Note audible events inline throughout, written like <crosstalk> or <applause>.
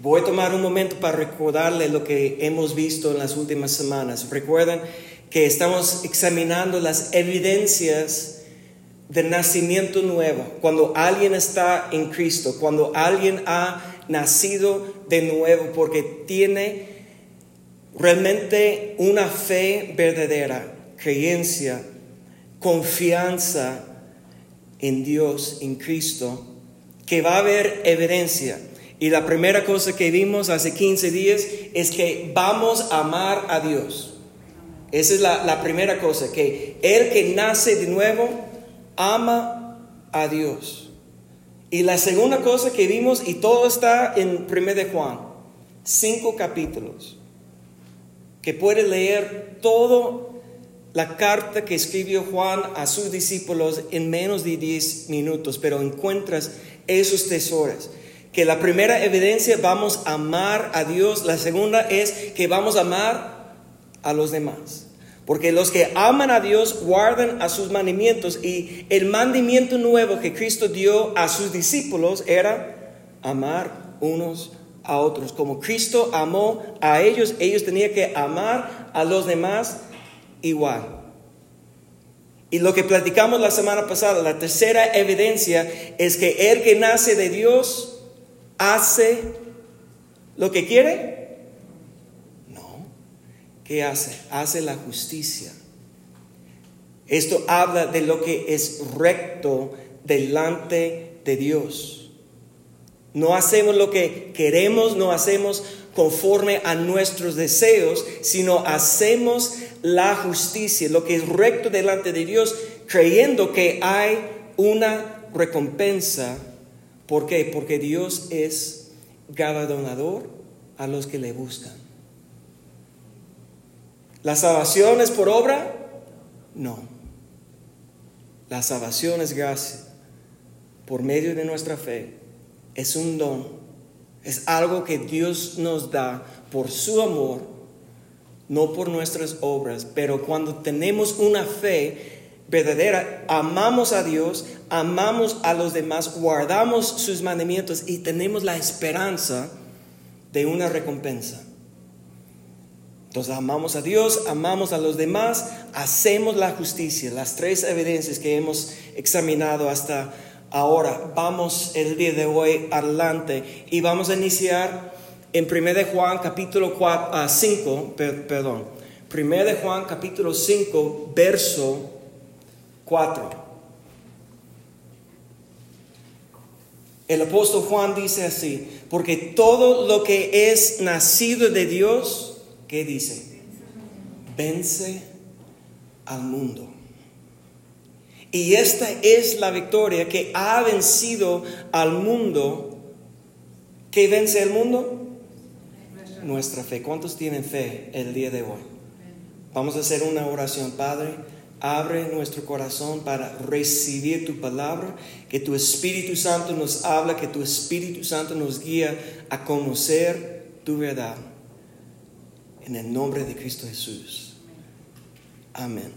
Voy a tomar un momento para recordarle lo que hemos visto en las últimas semanas. Recuerden que estamos examinando las evidencias del nacimiento nuevo, cuando alguien está en Cristo, cuando alguien ha nacido de nuevo, porque tiene realmente una fe verdadera, creencia, confianza en Dios, en Cristo, que va a haber evidencia. Y la primera cosa que vimos hace 15 días es que vamos a amar a Dios. Esa es la, primera cosa, que el que nace de nuevo ama a Dios. Y la segunda cosa que vimos, y todo está en 1 de Juan, cinco capítulos, que puede leer toda la carta que escribió Juan a sus discípulos en menos de 10 minutos, pero encuentras esos tesoros. Que la primera evidencia vamos a amar a Dios, la segunda es que vamos a amar a los demás. Porque los que aman a Dios guardan a sus mandamientos y el mandamiento nuevo que Cristo dio a sus discípulos era amar unos a otros. Como Cristo amó a ellos, ellos tenían que amar a los demás igual. Y lo que platicamos la semana pasada, la tercera evidencia es que el que nace de Dios hace lo que quiere ¿qué hace? Hace la justicia. Esto habla de lo que es recto delante de Dios. No hacemos lo que queremos, no hacemos conforme a nuestros deseos, sino hacemos la justicia, lo que es recto delante de Dios, creyendo que hay una recompensa. ¿Por qué? Porque Dios es galardonador a los que le buscan. ¿La salvación es por obra? No. La salvación es gracia por medio de nuestra fe. Es un don. Es algo que Dios nos da por su amor, no por nuestras obras. Pero cuando tenemos una fe verdadera, amamos a Dios, amamos a los demás, guardamos sus mandamientos y tenemos la esperanza de una recompensa. Entonces amamos a Dios, amamos a los demás, hacemos la justicia, las tres evidencias que hemos examinado hasta ahora. Vamos el día de hoy adelante y vamos a iniciar en 1 de Juan capítulo 5, ah, perdón, 1 de Juan capítulo 5, verso 4. El apóstol Juan dice así, porque todo lo que es nacido de Dios, ¿Qué dice? Vence al mundo. Y esta es la victoria que ha vencido al mundo. ¿Qué vence al mundo? Nuestra fe. ¿Cuántos tienen fe el día de hoy? Vamos a hacer una oración, Padre. Abre nuestro corazón para recibir tu palabra, que tu Espíritu Santo nos habla, que tu Espíritu Santo nos guía a conocer tu verdad en el nombre de Cristo Jesús. Amén.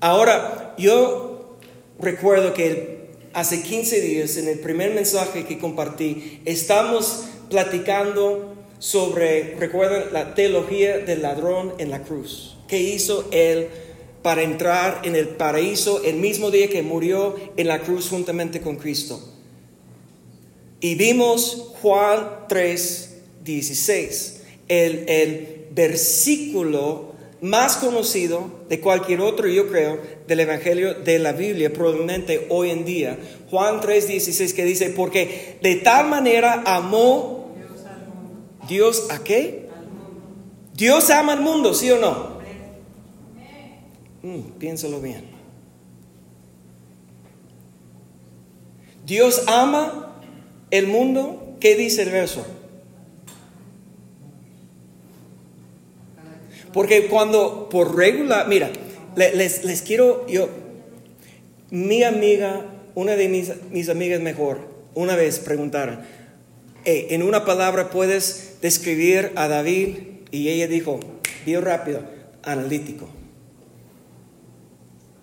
Ahora, yo recuerdo que hace 15 días, en el primer mensaje que compartí, estamos platicando sobre, recuerden, la teología del ladrón en la cruz. ¿Qué hizo él para entrar en el paraíso el mismo día que murió en la cruz juntamente con Cristo? Y vimos Juan 3, 16 el, versículo más conocido de cualquier otro, yo creo, del Evangelio de la Biblia, probablemente hoy en día. Juan 3:16 que dice, porque de tal manera amó Dios a qué? Dios ama al mundo, ¿sí o no? Mm, piénsalo bien. Dios ama el mundo. ¿Qué dice el verso? Porque cuando por regular, mira, les, quiero, yo, mi amiga, una de mis, mis amigas mejor, una vez preguntaron, en una palabra puedes describir a David y ella dijo, bien rápido, analítico.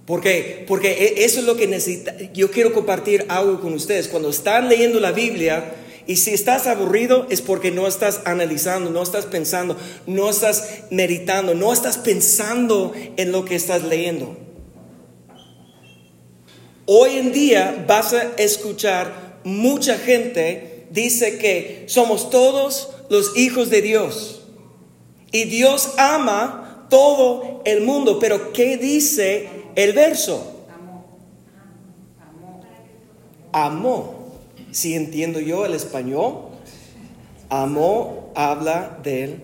Porque, porque eso es lo que necesita. Yo quiero compartir algo con ustedes. Cuando están leyendo la Biblia Y si estás aburrido es porque no estás analizando, no estás pensando, no estás meditando, no estás pensando en lo que estás leyendo. Hoy en día vas a escuchar mucha gente dice que somos todos los hijos de Dios. Y Dios ama todo el mundo. Pero ¿qué dice el verso? Amó. Si entiendo yo el español, amó habla del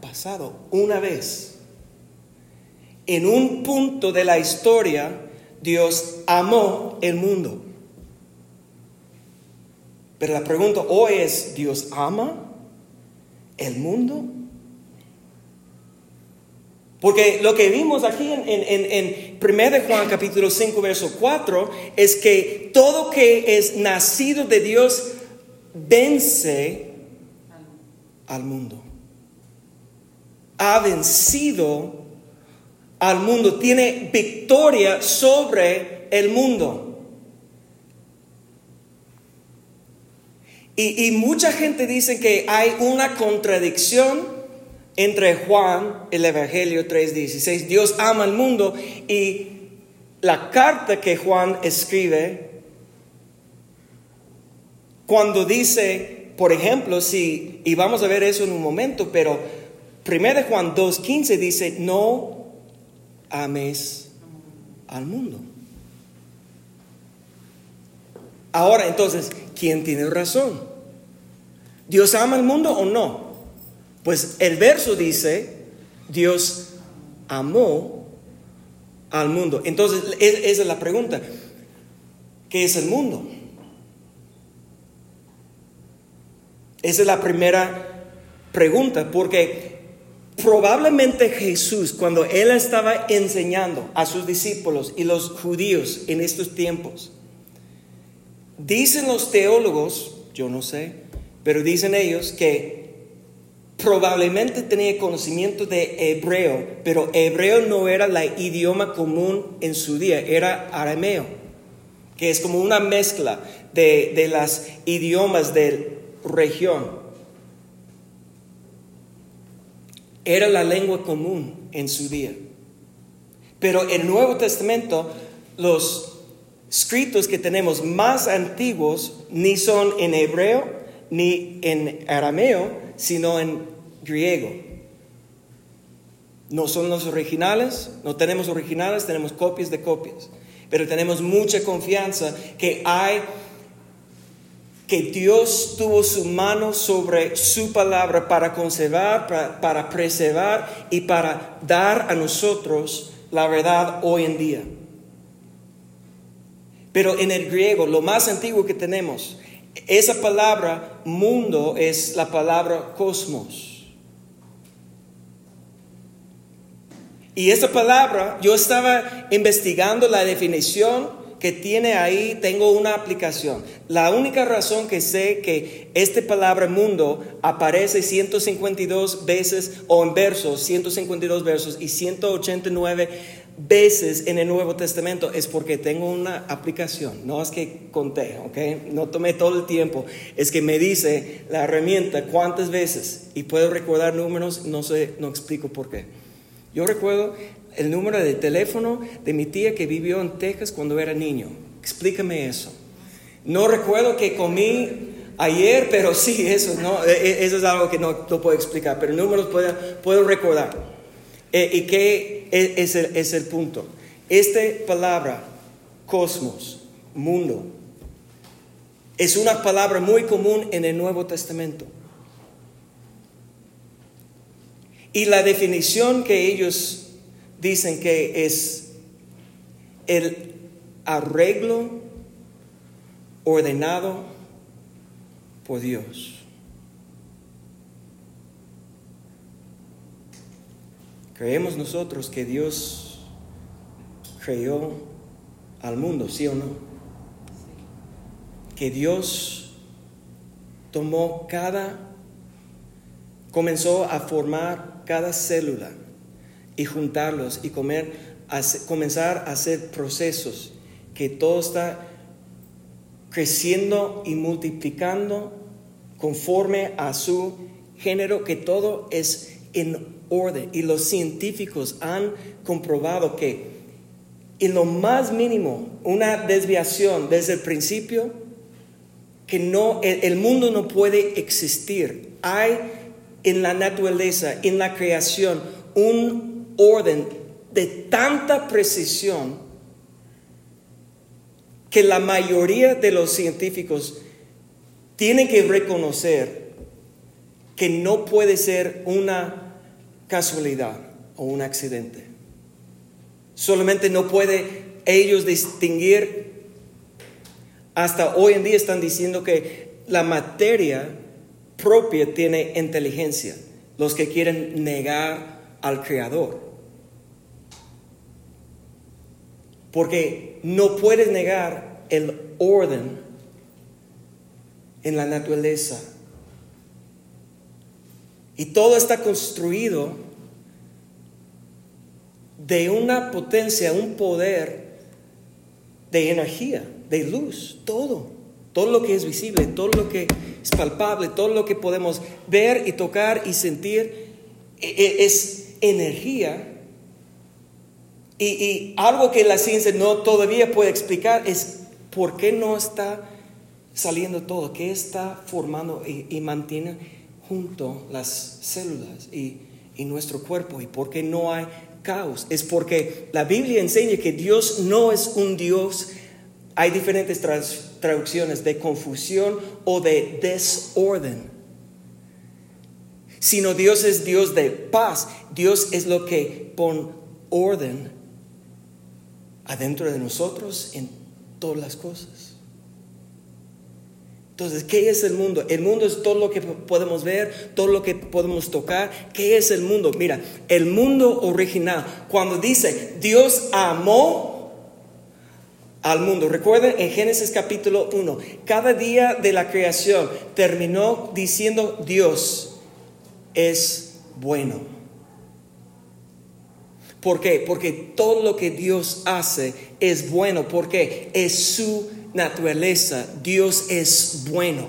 pasado. Una vez. En un punto de la historia, Dios amó el mundo. Pero la pregunta hoy es, ¿Dios ama el mundo? Porque lo que vimos aquí en, en, 1 de Juan capítulo 5, verso 4, es que todo que es nacido de Dios vence al mundo. Ha vencido al mundo, tiene victoria sobre el mundo. Y, mucha gente dice que hay una contradicción entre Juan, el Evangelio 3.16, Dios ama al mundo, y la carta que Juan escribe, cuando dice, por ejemplo, si, y vamos a ver eso en un momento, pero 1 Juan 2.15 dice, no ames al mundo. Ahora, entonces, ¿quién tiene razón? ¿Dios ama al mundo o no? Pues el verso dice, Dios amó al mundo. Entonces, esa es la pregunta. ¿Qué es el mundo? Esa es la primera pregunta, porque probablemente Jesús, cuando él estaba enseñando a sus discípulos y los judíos en estos tiempos, dicen los teólogos, yo no sé, pero dicen ellos que probablemente tenía conocimiento de hebreo, pero hebreo no era la idioma común en su día, era arameo, que es como una mezcla de, de las idiomas de región. Era la lengua común en su día. Pero en el Nuevo Testamento, los escritos que tenemos más antiguos ni son en hebreo ni en arameo, sino en griego. No son los originales, no tenemos originales, tenemos copias de copias, pero tenemos mucha confianza que hay que Dios tuvo su mano sobre su palabra para conservar, para, para, preservar y para dar a nosotros la verdad hoy en día. Pero en el griego, lo más antiguo que tenemos esa palabra mundo es la palabra cosmos. Y esa palabra, yo estaba investigando la definición que tiene ahí, tengo una aplicación. La única razón que sé que esta palabra mundo aparece 152 veces o en versos, 152 versos y 189 veces en el Nuevo Testamento es porque tengo una aplicación, no es que conté, ¿ok? No tomé todo el tiempo, es que me dice la herramienta cuántas veces y puedo recordar números, no sé, no explico por qué. Yo recuerdo el número de teléfono de mi tía que vivió en Texas cuando era niño. Explícame eso. No recuerdo que comí ayer, pero sí, eso, no, e, e, eso es algo que no, no puedo explicar, pero números puedo, puedo recordar. Eh, ¿Y qué es el, es el punto? Esta palabra, cosmos, mundo, es una palabra muy común en el Nuevo Testamento. Y la definición que ellos dicen que es el arreglo ordenado por Dios. Creemos nosotros que Dios creó al mundo, ¿sí o no? Que Dios tomó cada, comenzó a formar cada célula y juntarlos y comer, comenzar a hacer procesos, que todo está creciendo y multiplicando conforme a su género, que todo es en orden. Y los científicos han comprobado que en lo más mínimo, una desviación desde el principio, que no, el, mundo no puede existir. Hay en la naturaleza, en la creación, un orden de tanta precisión que la mayoría de los científicos tienen que reconocer que no puede ser una casualidad o un accidente. Solamente no puede ellos distinguir, hasta hoy en día están diciendo que la materia propia tiene inteligencia, los que quieren negar al Creador. Porque no puedes negar el orden en la naturaleza. Y todo está construido de una potencia, un poder de energía, de luz, todo. Todo lo que es visible, todo lo que es palpable, todo lo que podemos ver y tocar y sentir e, e, es energía. Y, y algo que la ciencia no todavía puede explicar es por qué no está saliendo todo, que está formando y, mantiene junto las células y, nuestro cuerpo y por qué no hay caos. Es porque la Biblia enseña que Dios no es un Dios, hay diferentes traducciones de confusión o de desorden, sino Dios es Dios de paz. Dios es lo que pone orden adentro de nosotros en todas las cosas. Entonces, ¿qué es el mundo? El mundo es todo lo que podemos ver, todo lo que podemos tocar. ¿Qué es el mundo? Mira, el mundo original, cuando dice Dios amó al mundo, recuerden en Génesis capítulo 1, cada día de la creación terminó diciendo Dios es bueno. ¿Por qué? Porque todo lo que Dios hace es bueno, porque es su naturaleza, Dios es bueno.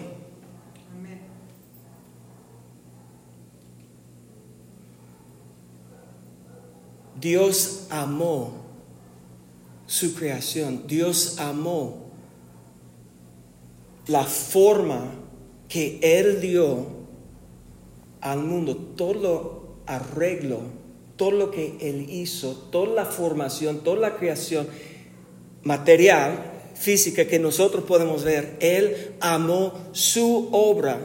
Dios amó su creación, Dios amó la forma que Él dio al mundo, todo lo arreglo, todo lo que Él hizo, toda la formación, toda la creación material, física que nosotros podemos ver. Él amó su obra.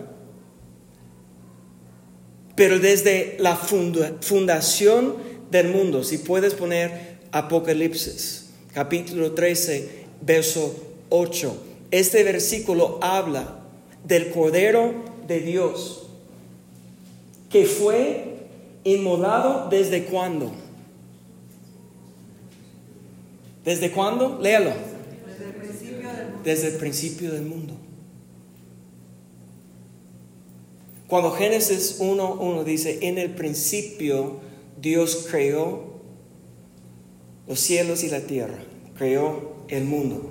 Pero desde la fundación del mundo, si puedes poner Apocalipsis, capítulo 13, verso 8. Este versículo habla del Cordero de Dios, que fue inmolado desde cuándo. ¿Desde cuándo? Léalo desde el principio del mundo. Cuando Génesis 1.1 dice, en el principio Dios creó los cielos y la tierra, creó el mundo.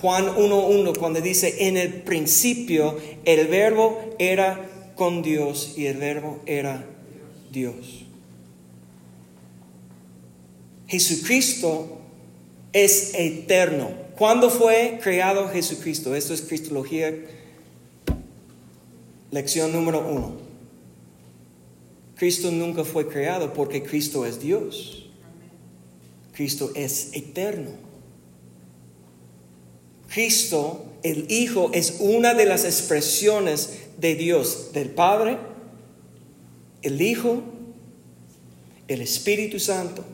Juan 1.1 cuando dice, en el principio el verbo era con Dios y el verbo era Dios. Jesucristo es eterno. ¿Cuándo fue creado Jesucristo? Esto es Cristología, lección número uno. Cristo nunca fue creado porque Cristo es Dios. Cristo es eterno. Cristo, el Hijo, es una de las expresiones de Dios, del Padre, el Hijo, el Espíritu Santo.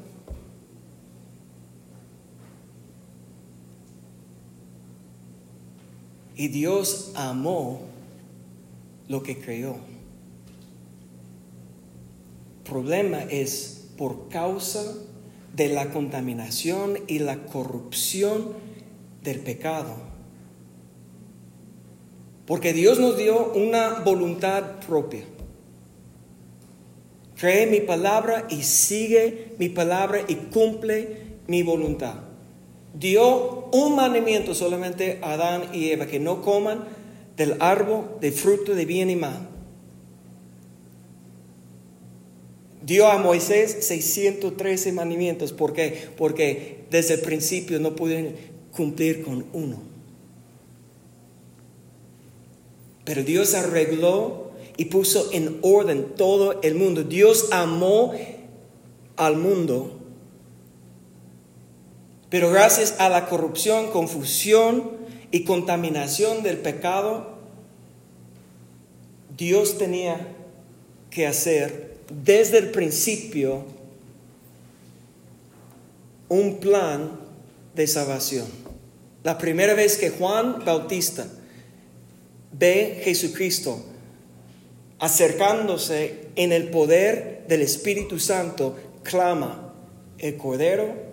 Y Dios amó lo que creó. Problema es por causa de la contaminación y la corrupción del pecado. Porque Dios nos dio una voluntad propia. Cree mi palabra y sigue mi palabra y cumple mi voluntad. Dio un mandamiento solamente a Adán y Eva, que no coman del árbol de fruto de bien y mal. Dio a Moisés 613 mandamientos. ¿Por qué? Porque desde el principio no pudieron cumplir con uno. Pero Dios arregló y puso en orden todo el mundo. Dios amó al mundo. Pero gracias a la corrupción, confusión y contaminación del pecado, Dios tenía que hacer desde el principio un plan de salvación. La primera vez que Juan Bautista ve Jesucristo acercándose en el poder del Espíritu Santo, clama, el Cordero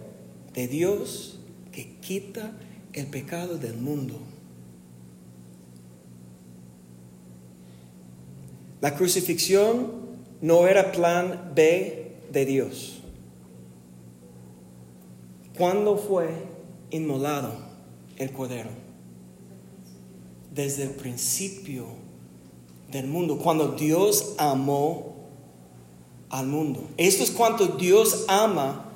de Dios que quita el pecado del mundo. La crucifixión no era plan B de Dios. ¿Cuándo fue inmolado el Cordero? Desde el principio del mundo, cuando Dios amó al mundo. Esto es cuanto Dios ama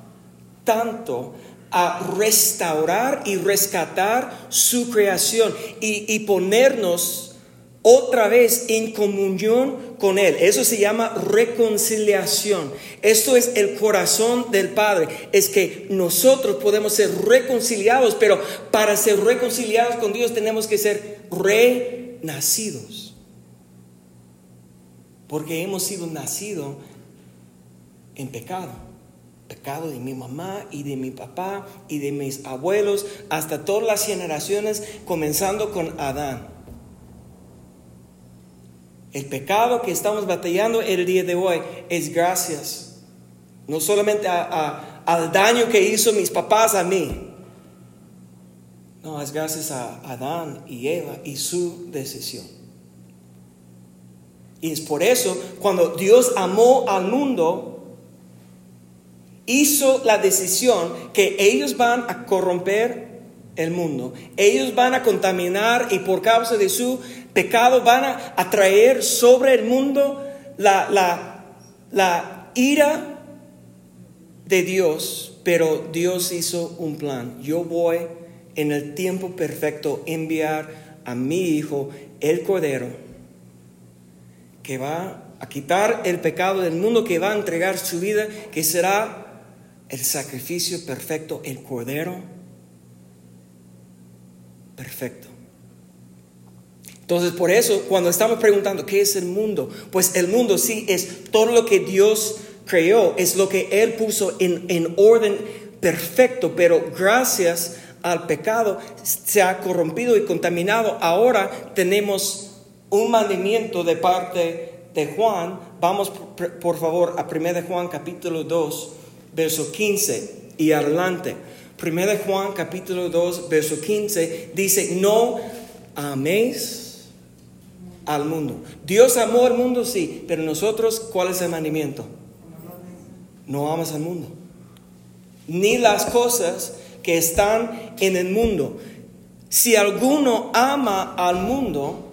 tanto a restaurar y rescatar su creación y, y ponernos otra vez en comunión con Él. Eso se llama reconciliación. Esto es el corazón del Padre. Es que nosotros podemos ser reconciliados, pero para ser reconciliados con Dios tenemos que ser renacidos. Porque hemos sido nacidos en pecado. Pecado de mi mamá y de mi papá y de mis abuelos, hasta todas las generaciones, comenzando con Adán. El pecado que estamos batallando el día de hoy es gracias, no solamente al daño que hizo mis papás a mí, no, es gracias a Adán y Eva y su decisión. Y es por eso, cuando Dios amó al mundo, hizo la decisión que ellos van a corromper el mundo. Ellos van a contaminar y por causa de su pecado van a atraer sobre el mundo la, la, la ira de Dios. Pero Dios hizo un plan. Yo voy en el tiempo perfecto enviar a mi Hijo, el Cordero, que va a quitar el pecado del mundo, que va a entregar su vida, que será el sacrificio perfecto, el Cordero perfecto. Entonces, por eso, cuando estamos preguntando qué es el mundo, pues el mundo sí es todo lo que Dios creó, es lo que Él puso en, en orden perfecto, pero gracias al pecado se ha corrompido y contaminado. Ahora tenemos un mandamiento de parte de Juan. Vamos por favor a 1 Juan capítulo 2, verso 15 y adelante. Primera de Juan capítulo 2, verso 15 dice, no améis al mundo. Dios amó al mundo, sí, pero nosotros, ¿cuál es el mandamiento? No amas al mundo. Ni las cosas que están en el mundo. Si alguno ama al mundo,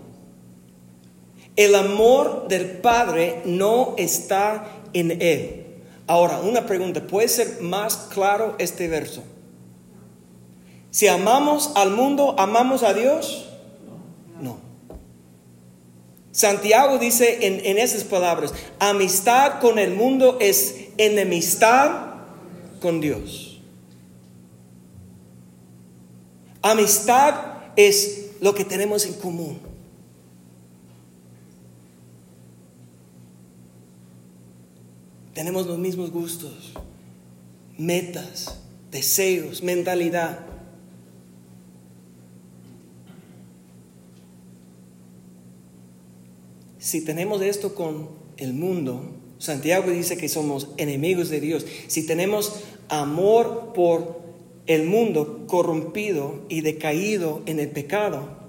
el amor del Padre no está en él. Ahora, una pregunta, ¿puede ser más claro este verso? Si amamos al mundo, ¿amamos a Dios? No. Santiago dice en, en, esas palabras, amistad con el mundo es enemistad con Dios. Amistad es lo que tenemos en común. Tenemos los mismos gustos, metas, deseos, mentalidad. si tenemos esto con el mundo, Santiago dice que somos enemigos de Dios. Si tenemos amor por el mundo corrompido y decaído en el pecado,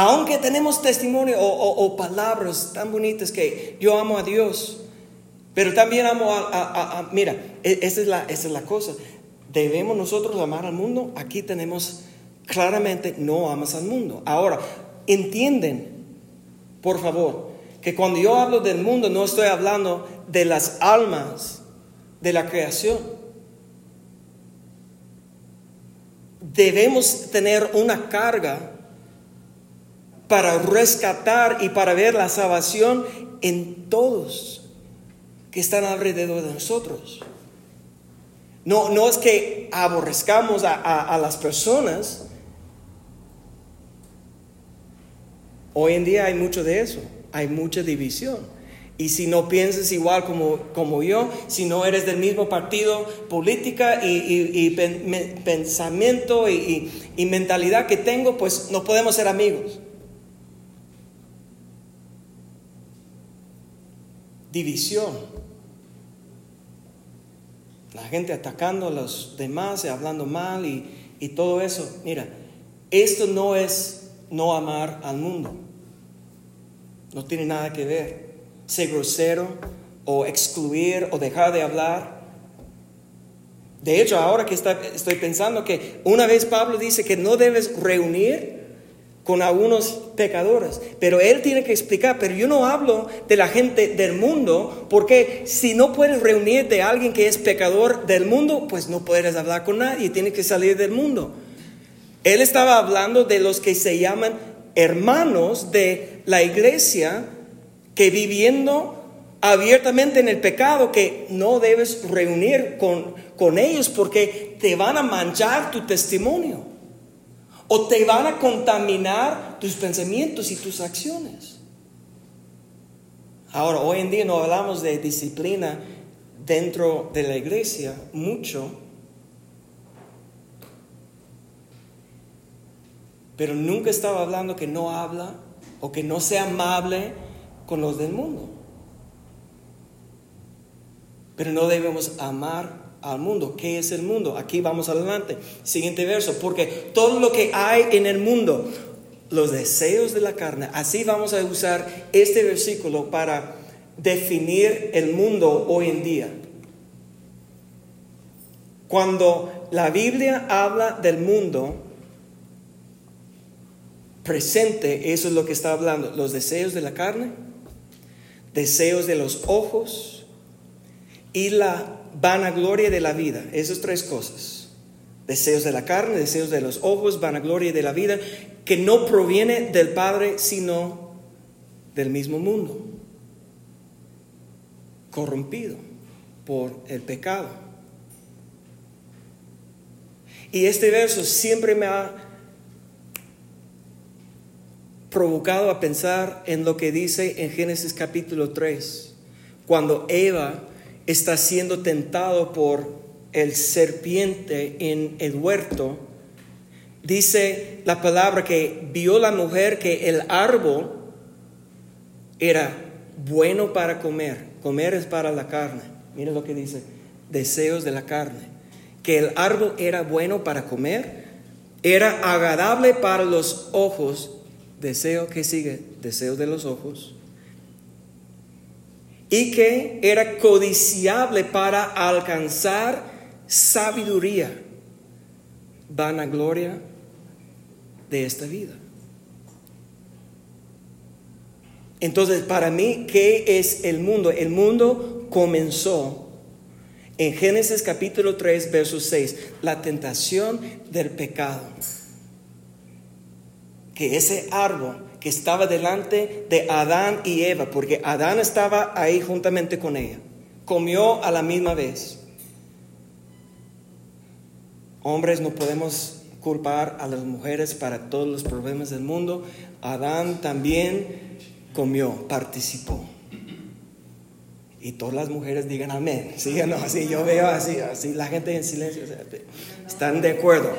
aunque tenemos testimonio o, palabras tan bonitas que yo amo a Dios, pero también amo a, mira, e, esa es, la, esa es la cosa. ¿debemos nosotros amar al mundo? Aquí tenemos claramente no amas al mundo. Ahora, entienden, por favor, que cuando yo hablo del mundo no estoy hablando de las almas de la creación. Debemos tener una carga para rescatar y para ver la salvación en todos que están alrededor de nosotros. No, no es que aborrezcamos a, a las personas. Hoy en día hay mucho de eso, hay mucha división. Y si no piensas igual como, como yo, si no eres del mismo partido, política y, pensamiento y, y mentalidad que tengo, pues no podemos ser amigos. División. La gente atacando a los demás y hablando mal y, y todo eso. Mira, esto no es no amar al mundo. No tiene nada que ver ser grosero o excluir o dejar de hablar. De hecho, ahora que estoy pensando que una vez Pablo dice que no debes reunir con algunos pecadores, pero él tiene que explicar, pero yo no hablo de la gente del mundo, porque si no puedes reunir de alguien que es pecador del mundo, pues no puedes hablar con nadie, tienes que salir del mundo. Él estaba hablando de los que se llaman hermanos de la iglesia, que viviendo abiertamente en el pecado, que no debes reunir con, con ellos porque te van a manchar tu testimonio o te van a contaminar tus pensamientos y tus acciones. Ahora, hoy en día no hablamos de disciplina dentro de la iglesia mucho, pero nunca estaba hablando que no habla o que no sea amable con los del mundo. Pero no debemos amar al mundo. ¿Qué es el mundo? Aquí vamos adelante. Siguiente verso. Porque todo lo que hay en el mundo, los deseos de la carne, así vamos a usar este versículo para definir el mundo hoy en día. Cuando la Biblia habla del mundo presente, eso es lo que está hablando, los deseos de la carne, deseos de los ojos y la vanagloria de la vida. Esas tres cosas. Deseos de la carne, deseos de los ojos, vanagloria de la vida, que no proviene del Padre, sino del mismo mundo, corrompido por el pecado. Y este verso siempre me ha provocado a pensar en lo que dice en Génesis capítulo 3, cuando Eva está siendo tentado por el serpiente en el huerto, dice la palabra que vio la mujer que el árbol era bueno para comer, comer es para la carne, mira lo que dice, deseos de la carne, que el árbol era bueno para comer, era agradable para los ojos. Deseo que sigue, deseo de los ojos, y que era codiciable para alcanzar sabiduría, vanagloria de esta vida. Entonces, para mí, ¿qué es el mundo? El mundo comenzó en Génesis capítulo 3, verso 6, la tentación del pecado que ese árbol que estaba delante de Adán y Eva, porque Adán estaba ahí juntamente con ella, comió a la misma vez. Hombres no podemos culpar a las mujeres para todos los problemas del mundo. Adán también comió, participó. Y todas las mujeres digan amén. Sí no, así yo veo así, así la gente en silencio están de acuerdo.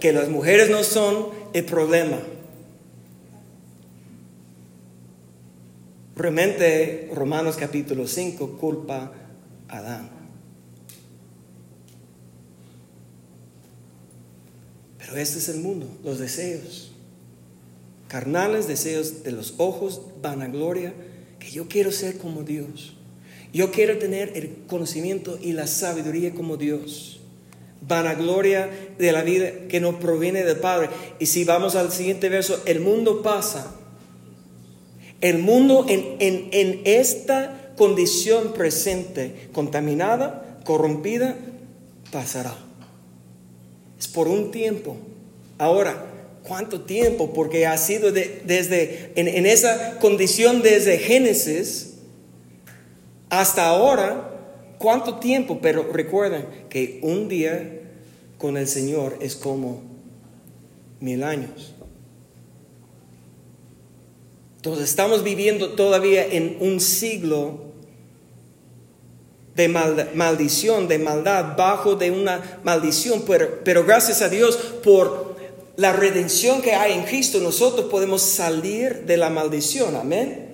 Que las mujeres no son el problema. Realmente Romanos capítulo 5 culpa a Adán. Pero este es el mundo, los deseos. Carnales deseos de los ojos, vanagloria, que yo quiero ser como Dios. Yo quiero tener el conocimiento y la sabiduría como Dios. Vanagloria de la vida que nos proviene del Padre. Y si vamos al siguiente verso, el mundo pasa. El mundo en, en esta condición presente, contaminada, corrompida, pasará. Es por un tiempo. Ahora, ¿cuánto tiempo? Porque ha sido desde, en, en esa condición desde Génesis hasta ahora, ¿cuánto tiempo? Pero recuerden que un día con el Señor es como mil años. Entonces estamos viviendo todavía en un siglo de maldición, de maldad, bajo de una maldición, pero, pero gracias a Dios por la redención que hay en Cristo, nosotros podemos salir de la maldición, amén.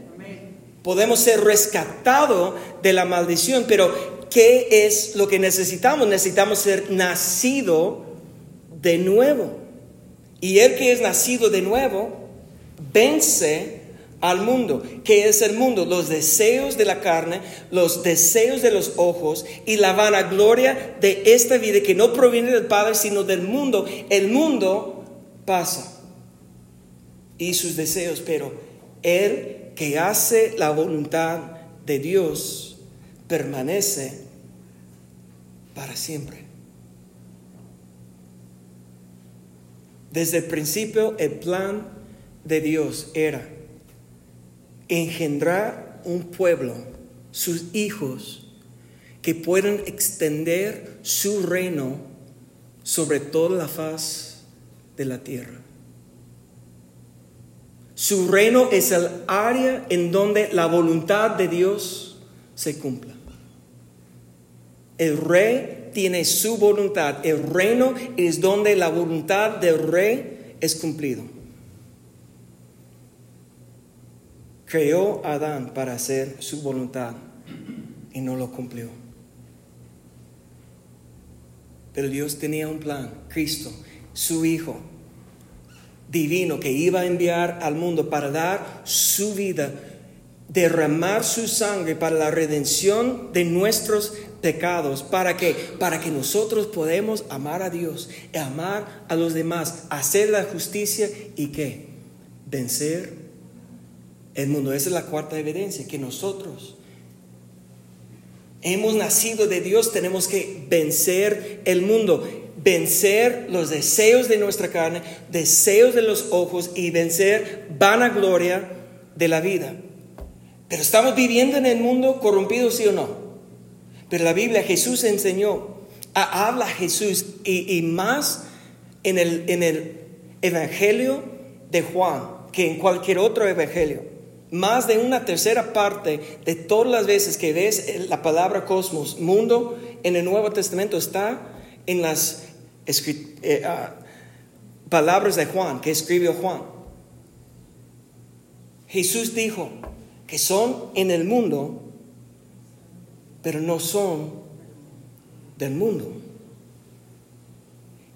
Podemos ser rescatados de la maldición, pero ¿qué es lo que necesitamos? Necesitamos ser nacido de nuevo. Y el que es nacido de nuevo vence al mundo. ¿Qué es el mundo? Los deseos de la carne, los deseos de los ojos y la vanagloria de esta vida que no proviene del Padre, sino del mundo. El mundo pasa y sus deseos, pero el que hace la voluntad de Dios permanece para siempre. Desde el principio el plan de Dios era engendrar un pueblo, sus hijos, que puedan extender su reino sobre toda la faz de la tierra. Su reino es el área en donde la voluntad de Dios se cumpla. El rey tiene su voluntad. El reino es donde la voluntad del rey es cumplido. creó a Adán para hacer su voluntad y no lo cumplió. Pero Dios tenía un plan, Cristo, su Hijo divino que iba a enviar al mundo para dar su vida, derramar su sangre para la redención de nuestros pecados, para que para que nosotros podamos amar a Dios, amar a los demás, hacer la justicia y que vencer el mundo. Esa es la cuarta evidencia, que nosotros hemos nacido de Dios, tenemos que vencer el mundo, vencer los deseos de nuestra carne, deseos de los ojos y vencer vanagloria de la vida. Pero estamos viviendo en el mundo corrompido, sí o no. Pero la Biblia, Jesús enseñó, habla Jesús y, y más en el, en el Evangelio de Juan que en cualquier otro Evangelio más de una tercera parte de todas las veces que ves la palabra cosmos, mundo, en el Nuevo Testamento está en las eh, ah, palabras de Juan, que escribió Juan. Jesús dijo que son en el mundo, pero no son del mundo.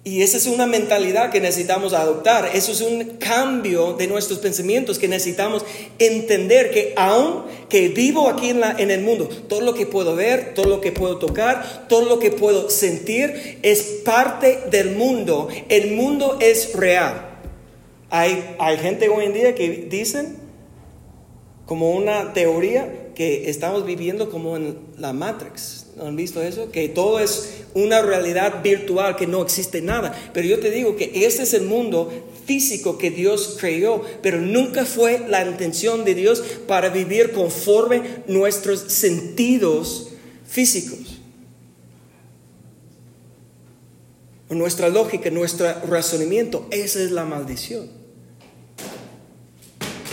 Y esa es una mentalidad que necesitamos adoptar. Eso es un cambio de nuestros pensamientos que necesitamos entender que aun que vivo aquí en, el mundo, todo lo que puedo ver, todo lo que puedo tocar, todo lo que puedo sentir es parte del mundo. El mundo es real. Hay gente hoy en día que dicen como una teoría que estamos viviendo como en la Matrix. ¿Han visto eso? Que todo es una realidad virtual, que no existe nada. Pero yo te digo que este es el mundo físico que Dios creó, pero nunca fue la intención de Dios para vivir conforme nuestros sentidos físicos. Nuestra lógica, nuestro razonamiento, esa es la maldición.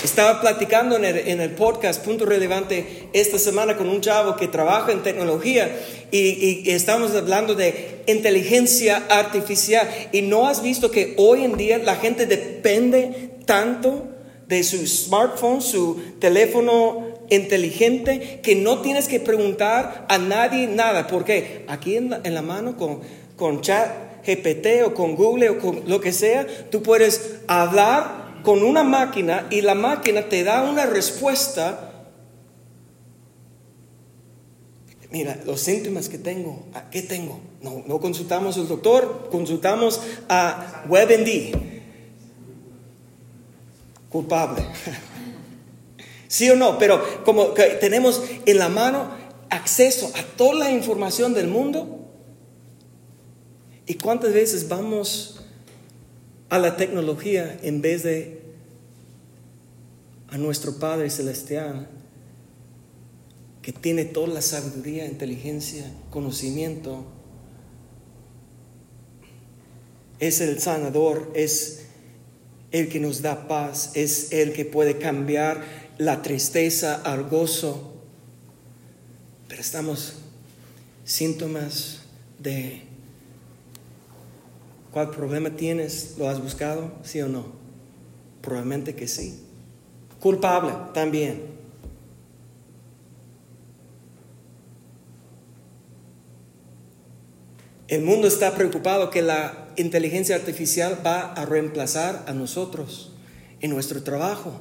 Estaba platicando en el, podcast Punto Relevante esta semana con un chavo que trabaja en tecnología y, estamos hablando de inteligencia artificial. Y no has visto que hoy en día la gente depende tanto de su smartphone, su teléfono inteligente, que no tienes que preguntar a nadie nada. Porque aquí en la, mano con, con chat GPT o con Google o con lo que sea, tú puedes hablar con una máquina y la máquina te da una respuesta mira, los síntomas que tengo, ¿qué tengo? No, no consultamos al doctor, consultamos a WebMD. Culpable. <laughs> ¿Sí o no? Pero como tenemos en la mano acceso a toda la información del mundo, ¿y cuántas veces vamos a la tecnología en vez de a nuestro Padre Celestial? que tiene toda la sabiduría, inteligencia, conocimiento, es el sanador, es el que nos da paz, es el que puede cambiar la tristeza al gozo. Pero estamos síntomas de cuál problema tienes, ¿lo has buscado? ¿Sí o no? Probablemente que sí. Culpable también. El mundo está preocupado que la inteligencia artificial va a reemplazar a nosotros en nuestro trabajo.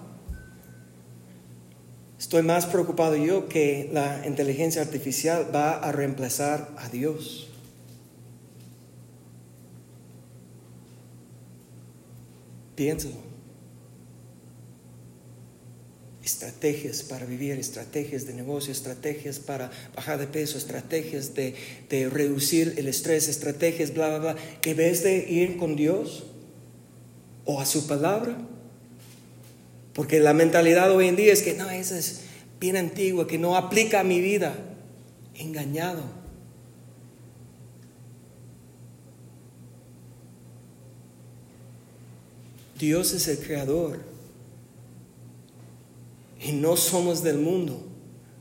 Estoy más preocupado yo que la inteligencia artificial va a reemplazar a Dios. Piénsalo estrategias para vivir, estrategias de negocio, estrategias para bajar de peso, estrategias de, reducir el estrés, estrategias, bla, bla, bla, en vez de ir con Dios o a su palabra. Porque la mentalidad hoy en día es que no, esa es bien antigua, que no aplica a mi vida. Engañado. Dios es el creador y no somos del mundo,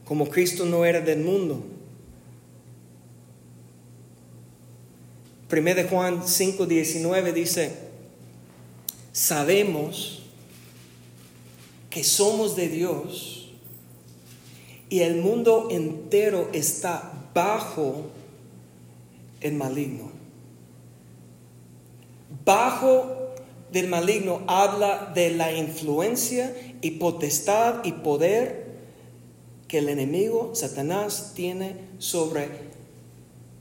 como Cristo no era del mundo. 1 de Juan 5:19 dice, sabemos que somos de Dios y el mundo entero está bajo el maligno. Bajo del maligno habla de la influencia y potestad y poder que el enemigo, Satanás, tiene sobre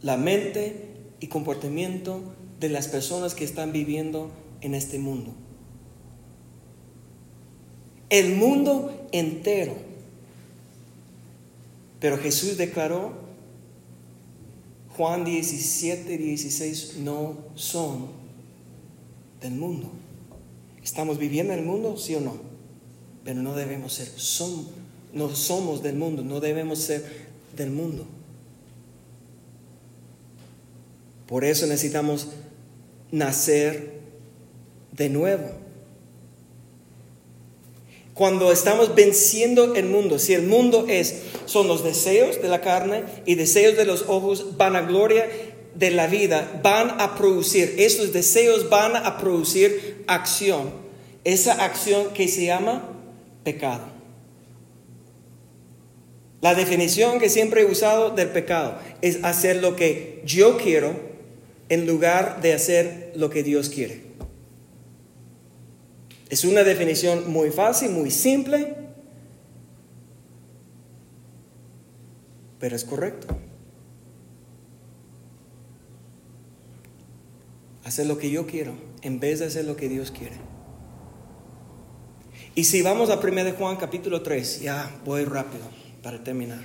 la mente y comportamiento de las personas que están viviendo en este mundo. El mundo entero. Pero Jesús declaró, Juan 17, 16, no son del mundo. ¿Estamos viviendo en el mundo, sí o no? pero no debemos ser, no somos del mundo, no debemos ser del mundo. Por eso necesitamos nacer de nuevo. Cuando estamos venciendo el mundo, si el mundo es, son los deseos de la carne y deseos de los ojos, vanagloria de la vida, van a producir, esos deseos van a producir acción. Esa acción que se llama pecado. La definición que siempre he usado del pecado es hacer lo que yo quiero en lugar de hacer lo que Dios quiere. Es una definición muy fácil, muy simple, pero es correcto. Hacer lo que yo quiero en vez de hacer lo que Dios quiere. Y si vamos a 1 de Juan capítulo 3, ya voy rápido para terminar.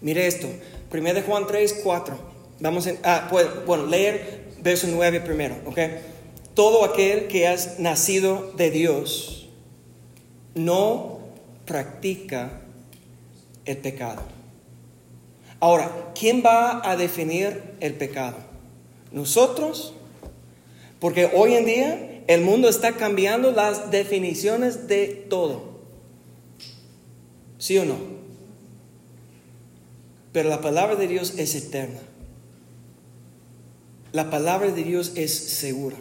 Mire esto, 1 de Juan 3, 4. Vamos a, ah, pues, bueno, leer verso 9 primero. Todo aquel que has nacido de Dios no practica el pecado. Ahora, ¿quién va a definir el pecado? ¿Nosotros? Porque hoy en día el mundo está cambiando las definiciones de todo. ¿Sí o no? Pero la palabra de Dios es eterna. La palabra de Dios es segura.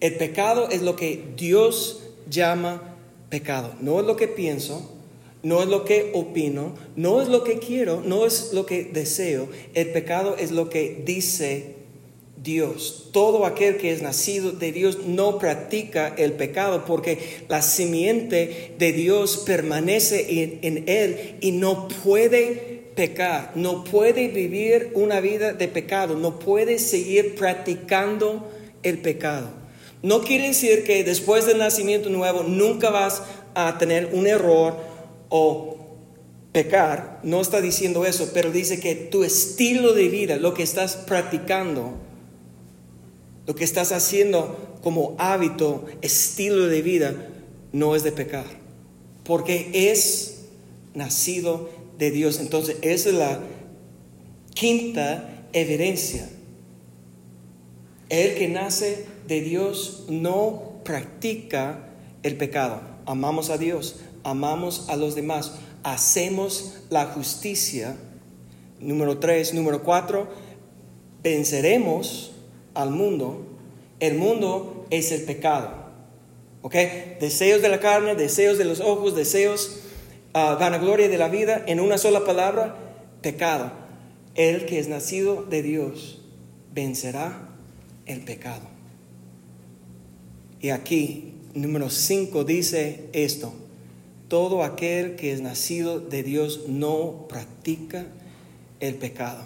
El pecado es lo que Dios llama pecado. No es lo que pienso, no es lo que opino, no es lo que quiero, no es lo que deseo. El pecado es lo que dice Dios. Todo aquel que es nacido de Dios no practica el pecado porque la simiente de Dios permanece en, él y no puede pecar, no puede vivir una vida de pecado, no puede seguir practicando el pecado. No quiere decir que después del nacimiento nuevo nunca vas a tener un error o pecar, no está diciendo eso, pero dice que tu estilo de vida, lo que estás practicando, lo que estás haciendo como hábito, estilo de vida, no es de pecar, porque es nacido de Dios. Entonces, esa es la quinta evidencia. El que nace de Dios no practica el pecado. Amamos a Dios, amamos a los demás, hacemos la justicia. Número tres, número cuatro, venceremos al mundo, el mundo es el pecado. ¿Ok? Deseos de la carne, deseos de los ojos, deseos, uh, vanagloria de la vida, en una sola palabra, pecado. El que es nacido de Dios vencerá el pecado. Y aquí, número 5 dice esto. Todo aquel que es nacido de Dios no practica el pecado.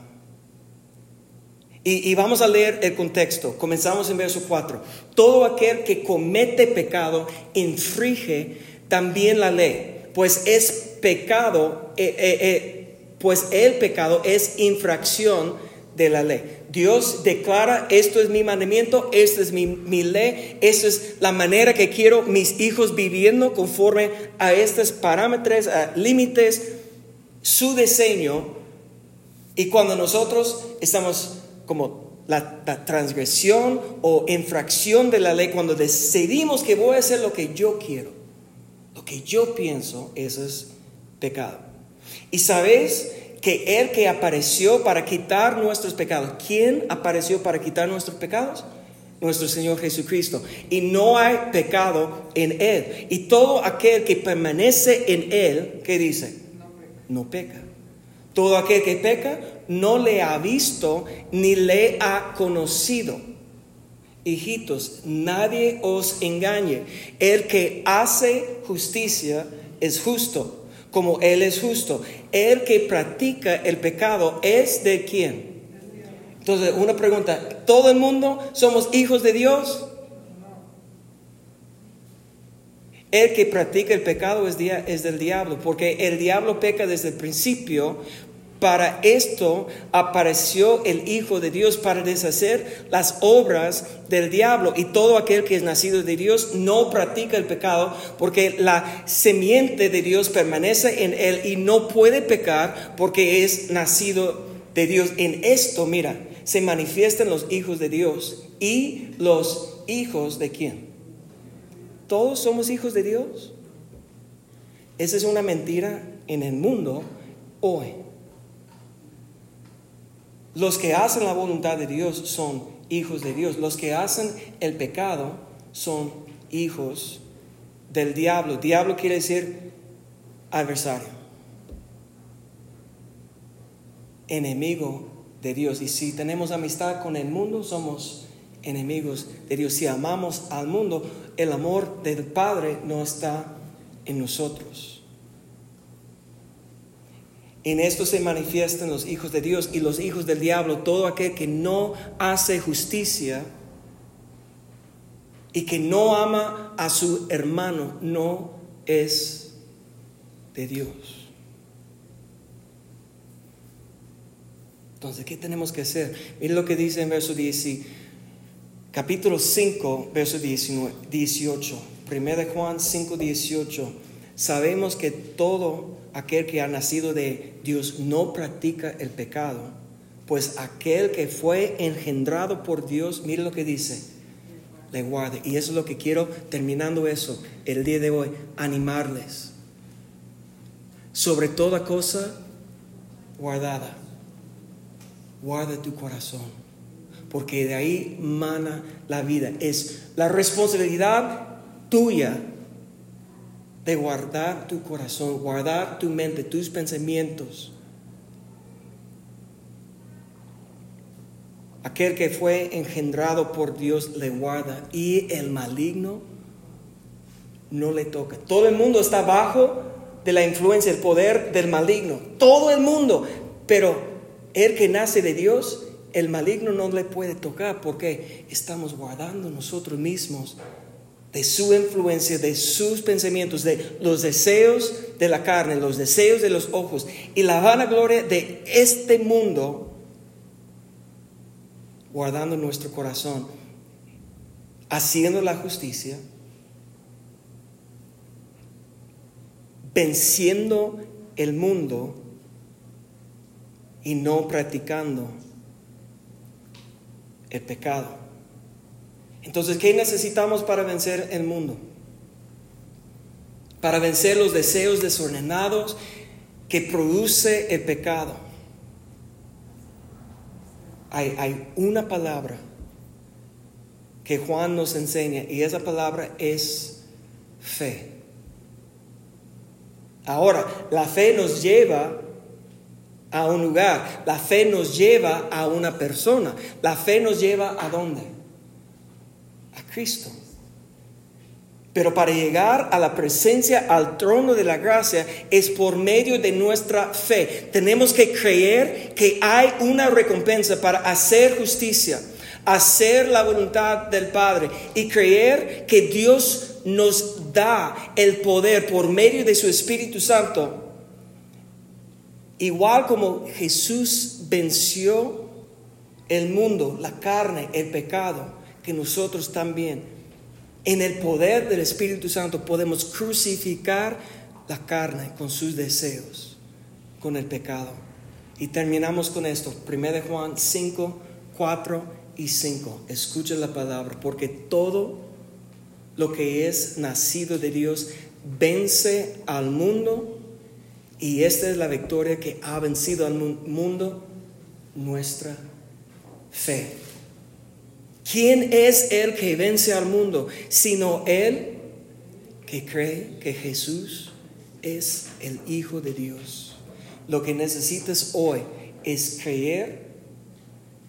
Y, vamos a leer el contexto. Comenzamos en verso 4. Todo aquel que comete pecado infringe también la ley, pues es pecado, eh, eh, eh, pues el pecado es infracción de la ley. Dios declara, esto es mi mandamiento, esta es mi, ley, esta es la manera que quiero mis hijos viviendo conforme a estos parámetros, a límites, su diseño. Y cuando nosotros estamos como la, transgresión o infracción de la ley cuando decidimos que voy a hacer lo que yo quiero, lo que yo pienso, eso es pecado. Y sabes que el que apareció para quitar nuestros pecados, ¿quién apareció para quitar nuestros pecados? Nuestro Señor Jesucristo. Y no hay pecado en Él. Y todo aquel que permanece en Él, ¿qué dice? No peca. Todo aquel que peca no le ha visto ni le ha conocido. Hijitos, nadie os engañe. El que hace justicia es justo, como Él es justo. El que practica el pecado es de quién. Entonces, una pregunta, ¿todo el mundo somos hijos de Dios? El que practica el pecado es, es, del diablo, porque el diablo peca desde el principio, para esto apareció el Hijo de Dios, para deshacer las obras del diablo. Y todo aquel que es nacido de Dios no practica el pecado, porque la semiente de Dios permanece en él y no puede pecar porque es nacido de Dios. En esto, mira, se manifiestan los hijos de Dios y los hijos de quién. Todos somos hijos de Dios. Esa es una mentira en el mundo hoy. Los que hacen la voluntad de Dios son hijos de Dios. Los que hacen el pecado son hijos del diablo. Diablo quiere decir adversario. Enemigo de Dios. Y si tenemos amistad con el mundo, somos enemigos de Dios. Si amamos al mundo, el amor del Padre no está en nosotros. En esto se manifiestan los hijos de Dios y los hijos del diablo, todo aquel que no hace justicia y que no ama a su hermano, no es de Dios. Entonces, ¿qué tenemos que hacer? Miren lo que dice en verso 10, capítulo 5, verso 18. 1 de Juan 5, 18. Sabemos que todo aquel que ha nacido de Dios no practica el pecado, pues aquel que fue engendrado por Dios, mire lo que dice, le guarde. Y eso es lo que quiero, terminando eso, el día de hoy, animarles. Sobre toda cosa guardada, guarda tu corazón, porque de ahí mana la vida. Es la responsabilidad tuya de guardar tu corazón, guardar tu mente, tus pensamientos. aquel que fue engendrado por Dios le guarda y el maligno no le toca. Todo el mundo está bajo de la influencia, el poder del maligno. Todo el mundo. Pero el que nace de Dios, el maligno no le puede tocar porque estamos guardando nosotros mismos de su influencia, de sus pensamientos, de los deseos de la carne, los deseos de los ojos y la vanagloria de este mundo, guardando nuestro corazón, haciendo la justicia, venciendo el mundo y no practicando el pecado. Entonces, ¿qué necesitamos para vencer el mundo? Para vencer los deseos desordenados que produce el pecado. Hay, una palabra que Juan nos enseña y esa palabra es fe. Ahora, la fe nos lleva a un lugar, la fe nos lleva a una persona, la fe nos lleva a dónde? Cristo. Pero para llegar a la presencia, al trono de la gracia, es por medio de nuestra fe. Tenemos que creer que hay una recompensa para hacer justicia, hacer la voluntad del Padre y creer que Dios nos da el poder por medio de su Espíritu Santo. Igual como Jesús venció el mundo, la carne, el pecado que nosotros también, en el poder del Espíritu Santo, podemos crucificar la carne con sus deseos, con el pecado. Y terminamos con esto, 1 Juan 5, 4 y 5. Escucha la palabra, porque todo lo que es nacido de Dios vence al mundo y esta es la victoria que ha vencido al mundo, nuestra fe. ¿Quién es el que vence al mundo? Sino el que cree que Jesús es el Hijo de Dios. Lo que necesitas hoy es creer,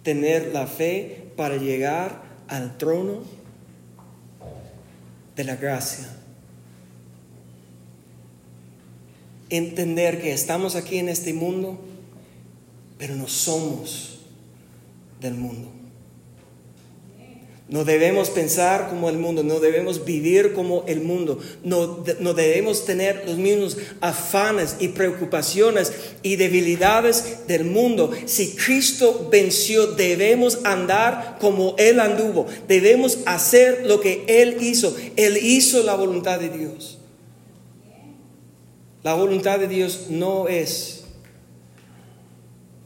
tener la fe para llegar al trono de la gracia. Entender que estamos aquí en este mundo, pero no somos del mundo. No debemos pensar como el mundo, no debemos vivir como el mundo, no, no, debemos tener los mismos afanes y preocupaciones y debilidades del mundo. Si Cristo venció, debemos andar como Él anduvo, debemos hacer lo que Él hizo. Él hizo la voluntad de Dios. La voluntad de Dios no es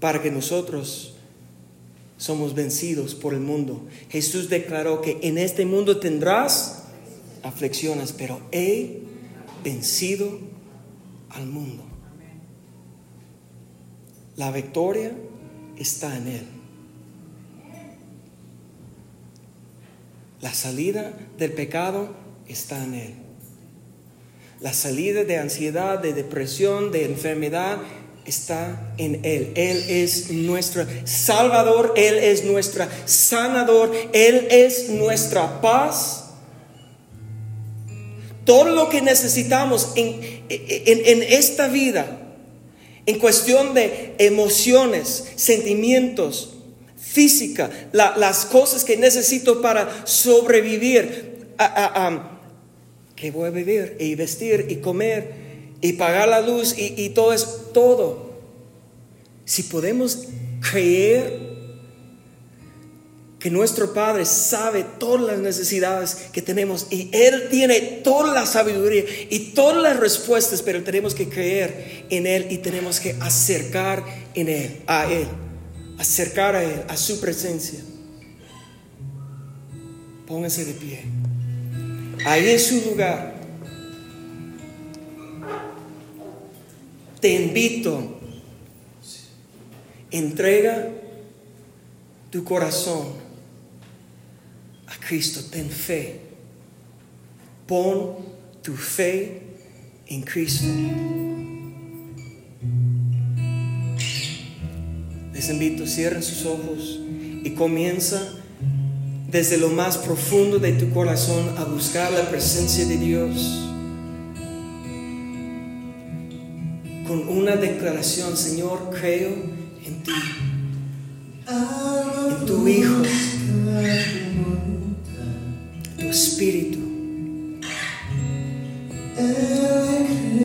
para que nosotros somos vencidos por el mundo. Jesús declaró que en este mundo tendrás aflicciones, pero he vencido al mundo. La victoria está en Él. La salida del pecado está en Él. La salida de ansiedad, de depresión, de enfermedad está en Él. Él es nuestro Salvador, Él es nuestra sanador, Él es nuestra paz. Todo lo que necesitamos en, en, esta vida, en cuestión de emociones, sentimientos, física, las cosas que necesito para sobrevivir, que voy a vivir y vestir y comer y pagar la luz y, todo es todo. Si podemos creer que nuestro Padre sabe todas las necesidades que tenemos y Él tiene toda la sabiduría y todas las respuestas, pero tenemos que creer en Él y tenemos que acercar en Él, a Él, acercar a Él, a su presencia. Pónganse de pie. Ahí en su lugar. Te invito, entrega tu corazón a Cristo, ten fe. Pon tu fe en Cristo. Les invito, cierren sus ojos y comienza desde lo más profundo de tu corazón a buscar la presencia de Dios. Con una declaración, Señor, creo en ti, en tu Hijo, tu Espíritu.